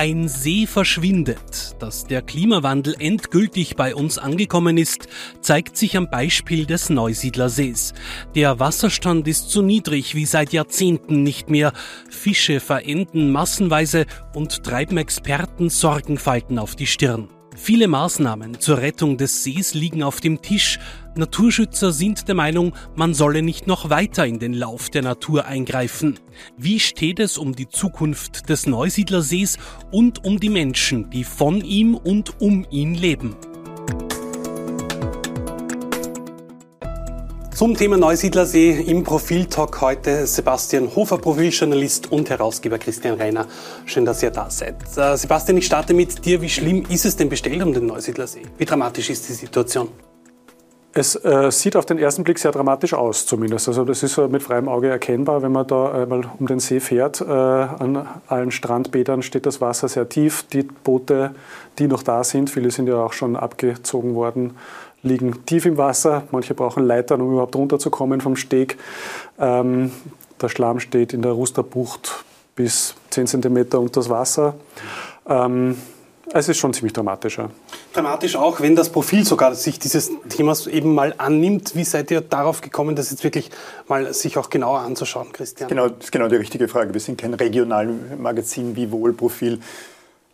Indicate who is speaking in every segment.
Speaker 1: Ein See verschwindet. Dass der Klimawandel endgültig bei uns angekommen ist, zeigt sich am Beispiel des Neusiedlersees. Der Wasserstand ist so niedrig wie seit Jahrzehnten nicht mehr. Fische verenden massenweise und treiben Experten Sorgenfalten auf die Stirn. Viele Maßnahmen zur Rettung des Sees liegen auf dem Tisch. Naturschützer sind der Meinung, man solle nicht noch weiter in den Lauf der Natur eingreifen. Wie steht es um die Zukunft des Neusiedlersees und um die Menschen, die von ihm und um ihn leben? Zum Thema Neusiedlersee im Profiltalk heute Sebastian Hofer, Profiljournalist und Herausgeber Christian Reiner. Schön, dass ihr da seid. Äh, Sebastian, ich starte mit dir. Wie schlimm ist es denn bestellt um den Neusiedlersee? Wie dramatisch ist die Situation?
Speaker 2: Es äh, sieht auf den ersten Blick sehr dramatisch aus, zumindest. Also das ist äh, mit freiem Auge erkennbar, wenn man da einmal um den See fährt. Äh, an allen Strandbädern steht das Wasser sehr tief. Die Boote, die noch da sind, viele sind ja auch schon abgezogen worden, liegen tief im Wasser. Manche brauchen Leitern, um überhaupt runterzukommen vom Steg. Ähm, der Schlamm steht in der Rusterbucht bis 10 cm unter das Wasser. Ähm, es ist schon ziemlich dramatisch. Ja.
Speaker 1: Dramatisch auch, wenn das Profil sogar sich dieses Themas eben mal annimmt. Wie seid ihr darauf gekommen, das jetzt wirklich mal sich auch genauer anzuschauen, Christian?
Speaker 3: Genau, das ist genau die richtige Frage. Wir sind kein Regionalmagazin wie Wohlprofil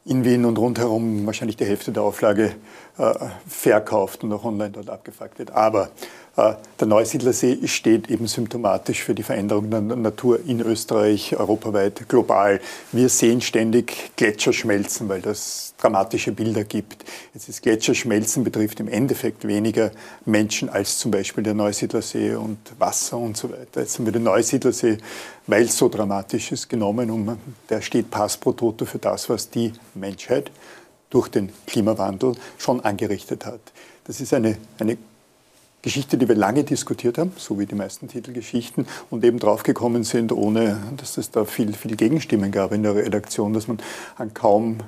Speaker 3: in Wien und rundherum wahrscheinlich die Hälfte der Auflage äh, verkauft und auch online dort abgefragt wird. Aber der Neusiedlersee steht eben symptomatisch für die Veränderung der Natur in Österreich, europaweit, global. Wir sehen ständig Gletscherschmelzen, weil das dramatische Bilder gibt. Jetzt ist Gletscherschmelzen betrifft im Endeffekt weniger Menschen als zum Beispiel der Neusiedlersee und Wasser und so weiter. Jetzt haben wir den Neusiedlersee, weil es so dramatisch ist, genommen und der steht pass pro toto für das, was die Menschheit durch den Klimawandel schon angerichtet hat. Das ist eine, eine Geschichte, die wir lange diskutiert haben, so wie die meisten Titelgeschichten, und eben draufgekommen sind, ohne dass es da viel, viel Gegenstimmen gab in der Redaktion, dass man an kaum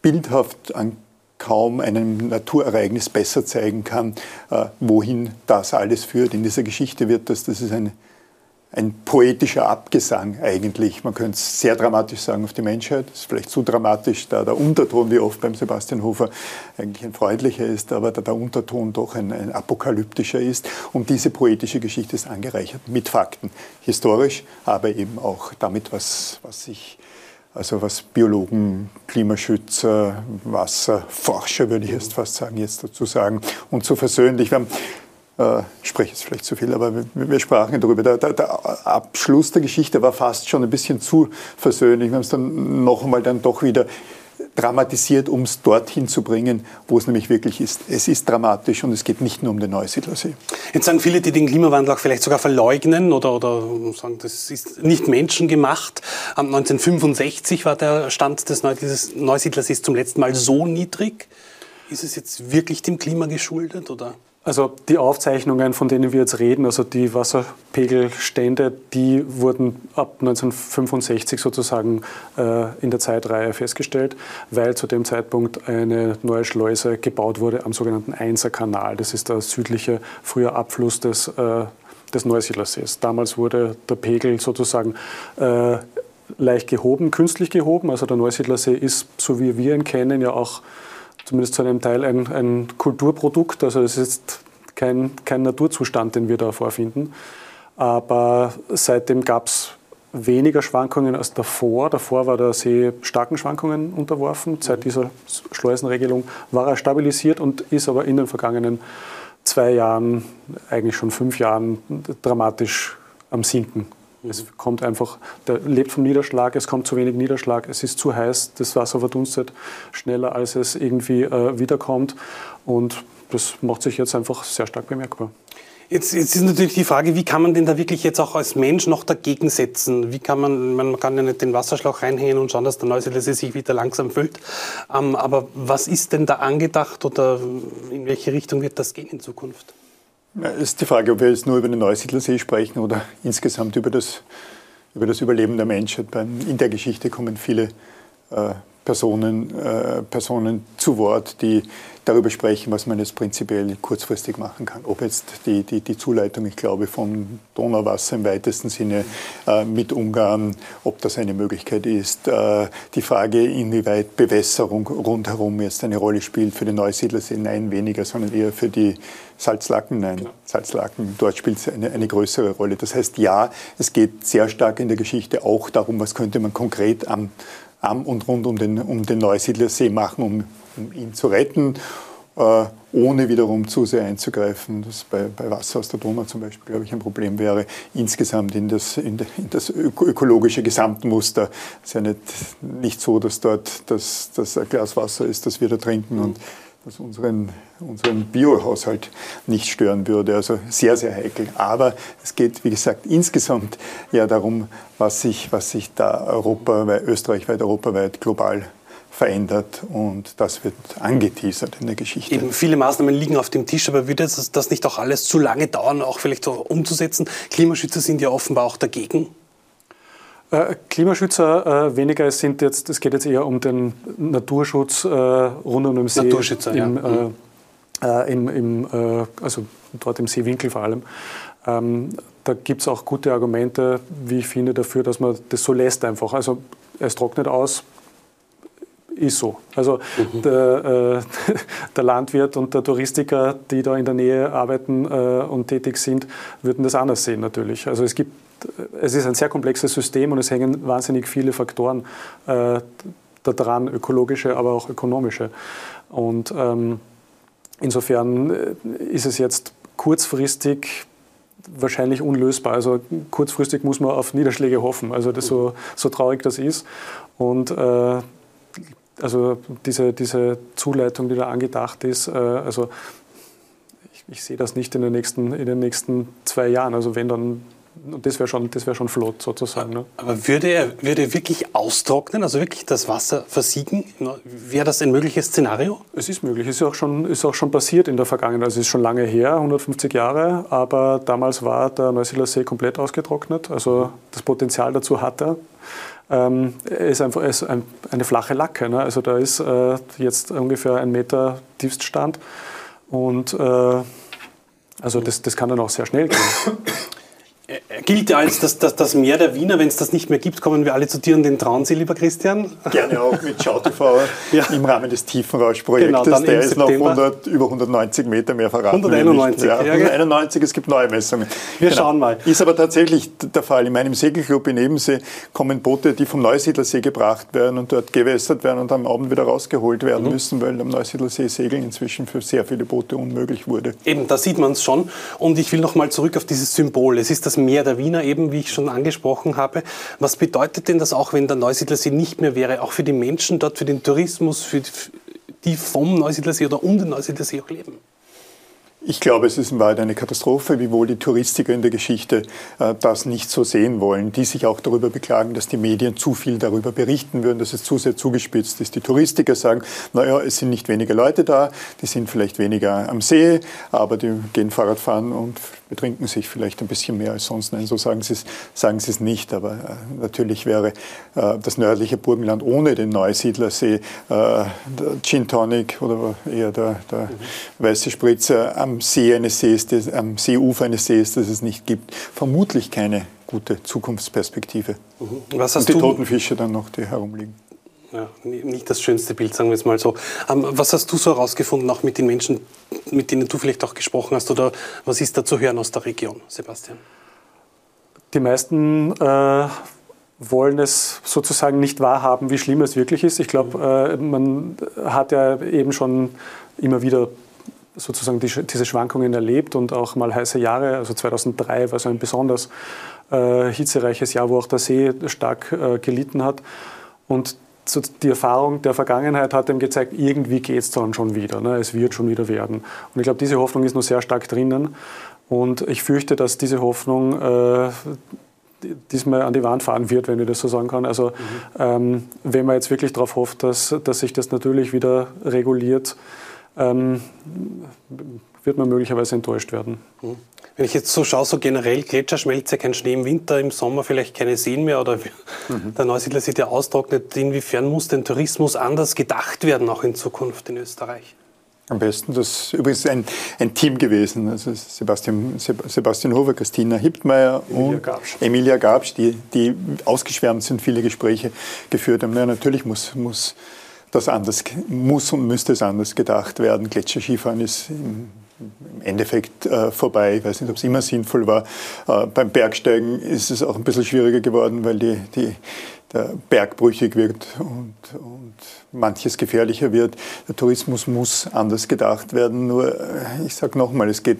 Speaker 3: bildhaft, an kaum einem Naturereignis besser zeigen kann, äh, wohin das alles führt. In dieser Geschichte wird das, das ist eine ein poetischer Abgesang eigentlich. Man könnte es sehr dramatisch sagen auf die Menschheit. Das ist vielleicht zu dramatisch, da der Unterton, wie oft beim Sebastian Hofer, eigentlich ein freundlicher ist, aber da der Unterton doch ein, ein apokalyptischer ist. Und diese poetische Geschichte ist angereichert mit Fakten. Historisch, aber eben auch damit, was, was sich also was Biologen, Klimaschützer, Wasserforscher, würde ich jetzt fast sagen, jetzt dazu sagen. Und so versöhnlich. Wir haben ich spreche jetzt vielleicht zu viel, aber wir, wir sprachen darüber. Der, der, der, Abschluss der Geschichte war fast schon ein bisschen zu versöhnlich. Wir haben es dann noch einmal dann doch wieder dramatisiert, um es dorthin zu bringen, wo es nämlich wirklich ist. Es ist dramatisch und es geht nicht nur um den Neusiedlersee.
Speaker 1: Jetzt sagen viele, die den Klimawandel auch vielleicht sogar verleugnen oder, oder sagen, das ist nicht menschengemacht. 1965 war der Stand des Neusiedlersees zum letzten Mal so niedrig. Ist es jetzt wirklich dem Klima geschuldet? Oder?
Speaker 2: Also die Aufzeichnungen, von denen wir jetzt reden, also die Wasserpegelstände, die wurden ab 1965 sozusagen äh, in der Zeitreihe festgestellt, weil zu dem Zeitpunkt eine neue Schleuse gebaut wurde am sogenannten Einser-Kanal. Das ist der südliche frühe Abfluss des, äh, des Neusiedlersees. Damals wurde der Pegel sozusagen äh, leicht gehoben, künstlich gehoben. Also der Neusiedlersee ist, so wie wir ihn kennen, ja auch zumindest zu einem Teil ein, ein Kulturprodukt. Also es ist kein, kein Naturzustand, den wir da vorfinden. Aber seitdem gab es weniger Schwankungen als davor. Davor war der See starken Schwankungen unterworfen. Seit dieser Schleusenregelung war er stabilisiert und ist aber in den vergangenen zwei Jahren, eigentlich schon fünf Jahren, dramatisch am Sinken. Es kommt einfach, der lebt vom Niederschlag, es kommt zu wenig Niederschlag, es ist zu heiß, das Wasser verdunstet schneller, als es irgendwie äh, wiederkommt. Und das macht sich jetzt einfach sehr stark bemerkbar.
Speaker 1: Jetzt, jetzt, ist natürlich die Frage, wie kann man denn da wirklich jetzt auch als Mensch noch dagegen setzen? Wie kann man, man kann ja nicht den Wasserschlauch reinhängen und schauen, dass der Neusiedlersee sich wieder langsam füllt. Ähm, aber was ist denn da angedacht oder in welche Richtung wird das gehen in Zukunft?
Speaker 3: Es ist die Frage, ob wir jetzt nur über den Neusiedlersee sprechen oder insgesamt über das, über das Überleben der Menschheit. In der Geschichte kommen viele äh, Personen, äh, Personen zu Wort, die darüber sprechen, was man jetzt prinzipiell kurzfristig machen kann. Ob jetzt die, die, die Zuleitung, ich glaube, von Donauwasser im weitesten Sinne äh, mit Ungarn, ob das eine Möglichkeit ist. Äh, die Frage, inwieweit Bewässerung rundherum jetzt eine Rolle spielt für den Neusiedlersee, nein, weniger, sondern eher für die Salzlaken, nein, genau. Salzlaken, dort spielt es eine, eine größere Rolle. Das heißt, ja, es geht sehr stark in der Geschichte auch darum, was könnte man konkret am am und rund um den, um den Neusiedlersee machen, um, um ihn zu retten, äh, ohne wiederum zu sehr einzugreifen, das bei, bei Wasser aus der Donau zum Beispiel, glaube ich, ein Problem wäre, insgesamt in das, in, in das ökologische Gesamtmuster. Es ist ja nicht, nicht so, dass dort das, das ein Glas Wasser ist, das wir da trinken und das unseren, unseren Biohaushalt nicht stören würde. Also sehr, sehr heikel. Aber es geht, wie gesagt, insgesamt ja darum, was sich, was sich da europaweit, österreichweit, europaweit, global verändert und das wird angeteasert in der Geschichte.
Speaker 1: Eben viele Maßnahmen liegen auf dem Tisch, aber würde das, nicht auch alles zu lange dauern, auch vielleicht so umzusetzen? Klimaschützer sind ja offenbar auch dagegen.
Speaker 2: Äh, Klimaschützer äh, weniger, es, sind jetzt, es geht jetzt eher um den Naturschutz äh, rund um den See.
Speaker 1: Naturschützer,
Speaker 2: im,
Speaker 1: ja. Mhm.
Speaker 2: Äh, im, im, äh, also dort im Seewinkel vor allem. Ähm, da gibt es auch gute Argumente, wie ich finde, dafür, dass man das so lässt einfach. Also es trocknet aus, ist so. Also mhm. der, äh, der, Landwirt und der Touristiker, die da in der Nähe arbeiten äh, und tätig sind, würden das anders sehen natürlich. Also es gibt es ist ein sehr komplexes System und es hängen wahnsinnig viele Faktoren äh, daran, ökologische, aber auch ökonomische. Und ähm, insofern äh, ist es jetzt kurzfristig wahrscheinlich unlösbar. Also kurzfristig muss man auf Niederschläge hoffen, also das so, so traurig das ist. Und äh, also diese, diese Zuleitung, die da angedacht ist, äh, also ich, ich, sehe das nicht in den, nächsten, in den nächsten zwei Jahren. Also wenn dann und das wäre schon, wär schon flott sozusagen. Ne?
Speaker 1: Aber würde er, würde er wirklich austrocknen, also wirklich das Wasser versiegen? Wäre das ein mögliches Szenario?
Speaker 2: Es ist möglich. Es ist auch schon, ist auch schon passiert in der Vergangenheit. Also es ist schon lange her, 150 Jahre. Aber damals war der Neusiedler See komplett ausgetrocknet. Also das Potenzial dazu hat er. Ähm, er ist einfach ist ein, eine flache Lacke. Ne? Also da ist äh, jetzt ungefähr ein Meter Tiefststand. Und äh, also das, das kann dann auch sehr schnell gehen.
Speaker 1: Er gilt ja als das, das, das Meer der Wiener. Wenn es das nicht mehr gibt, kommen wir alle zu dir und den trauen Sie, lieber Christian.
Speaker 3: Gerne auch mit SchauTV ja. im Rahmen des Tiefenrauschprojektes. Genau, der ist noch 100, über 190 Meter mehr verraten.
Speaker 1: 191.
Speaker 3: Ja, 191, es gibt neue Messungen.
Speaker 1: Wir genau. schauen mal.
Speaker 3: Ist aber tatsächlich der Fall. In meinem Segelclub in Ebensee kommen Boote, die vom Neusiedlersee gebracht werden und dort gewässert werden und am Abend wieder rausgeholt werden mhm. müssen, weil am Neusiedlersee Segeln inzwischen für sehr viele Boote unmöglich wurde.
Speaker 1: Eben, da sieht man es schon. Und ich will noch mal zurück auf dieses Symbol. Es ist das Meer der Wiener eben, wie ich schon angesprochen habe. Was bedeutet denn das auch, wenn der Neusiedlersee nicht mehr wäre, auch für die Menschen dort, für den Tourismus, für die vom Neusiedlersee oder um den Neusiedlersee auch leben?
Speaker 3: Ich glaube, es ist in Wahrheit eine Katastrophe, wiewohl die Touristiker in der Geschichte äh, das nicht so sehen wollen, die sich auch darüber beklagen, dass die Medien zu viel darüber berichten würden, dass es zu sehr zugespitzt ist. Die Touristiker sagen, naja, es sind nicht weniger Leute da, die sind vielleicht weniger am See, aber die gehen Fahrrad fahren und betrinken sich vielleicht ein bisschen mehr als sonst. Nein, so sagen sie es, sagen sie es nicht. Aber äh, natürlich wäre äh, das nördliche Burgenland ohne den Neusiedlersee, äh, der Gin Tonic oder eher der, der mhm. weiße Spritzer am See eines Sees, des, am Seeufer eines Sees, das es nicht gibt, vermutlich keine gute Zukunftsperspektive. Mhm. Und die toten Fische dann noch, die herumliegen.
Speaker 1: Ja, nicht das schönste Bild, sagen wir es mal so. Ähm, was hast du so herausgefunden, auch mit den Menschen, mit denen du vielleicht auch gesprochen hast, oder was ist da zu hören aus der Region, Sebastian?
Speaker 2: Die meisten äh, wollen es sozusagen nicht wahrhaben, wie schlimm es wirklich ist. Ich glaube, äh, man hat ja eben schon immer wieder sozusagen die, diese Schwankungen erlebt und auch mal heiße Jahre. Also 2003 war so ein besonders äh, hitzereiches Jahr, wo auch der See stark äh, gelitten hat. Und die Erfahrung der Vergangenheit hat ihm gezeigt, irgendwie geht es dann schon wieder. Ne? Es wird schon wieder werden. Und ich glaube, diese Hoffnung ist noch sehr stark drinnen. Und ich fürchte, dass diese Hoffnung äh, diesmal an die Wand fahren wird, wenn ich das so sagen kann. Also mhm. ähm, wenn man jetzt wirklich darauf hofft, dass, dass sich das natürlich wieder reguliert, ähm, wird man möglicherweise enttäuscht werden. Mhm.
Speaker 1: Wenn ich jetzt so schaue, so generell Gletscherschmelze, kein Schnee im Winter, im Sommer vielleicht keine Seen mehr oder mhm. der Neusiedler sieht ja austrocknet. Inwiefern muss denn Tourismus anders gedacht werden, auch in Zukunft in Österreich?
Speaker 3: Am besten, das ist übrigens ein, ein Team gewesen. Also Sebastian, Sebastian Hofer, Christina Hiptmeier und Gabsch. Emilia Gabsch, die, die ausgeschwärmt sind, viele Gespräche geführt haben. Ja, natürlich muss, muss das anders, muss und müsste es anders gedacht werden. Gletscherskifahren ist im im Endeffekt äh, vorbei. Ich weiß nicht, ob es immer sinnvoll war. Äh, beim Bergsteigen ist es auch ein bisschen schwieriger geworden, weil die, die, der Berg brüchig wird und, und manches gefährlicher wird. Der Tourismus muss anders gedacht werden. Nur, äh, ich sage nochmal, es geht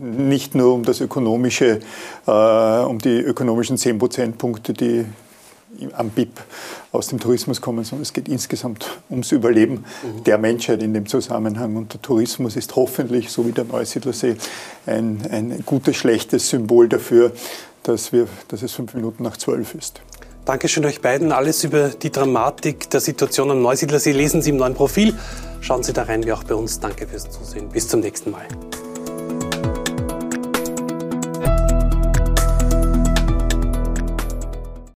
Speaker 3: nicht nur um das ökonomische, äh, um die ökonomischen 10 Prozentpunkte, die am BIP aus dem Tourismus kommen, sondern es geht insgesamt ums Überleben mhm. der Menschheit in dem Zusammenhang. Und der Tourismus ist hoffentlich, so wie der Neusiedlersee, ein, ein gutes, schlechtes Symbol dafür, dass, wir, dass es fünf Minuten nach zwölf ist.
Speaker 1: Dankeschön euch beiden. Alles über die Dramatik der Situation am Neusiedlersee lesen Sie im neuen Profil. Schauen Sie da rein, wie auch bei uns. Danke fürs Zusehen. Bis zum nächsten Mal.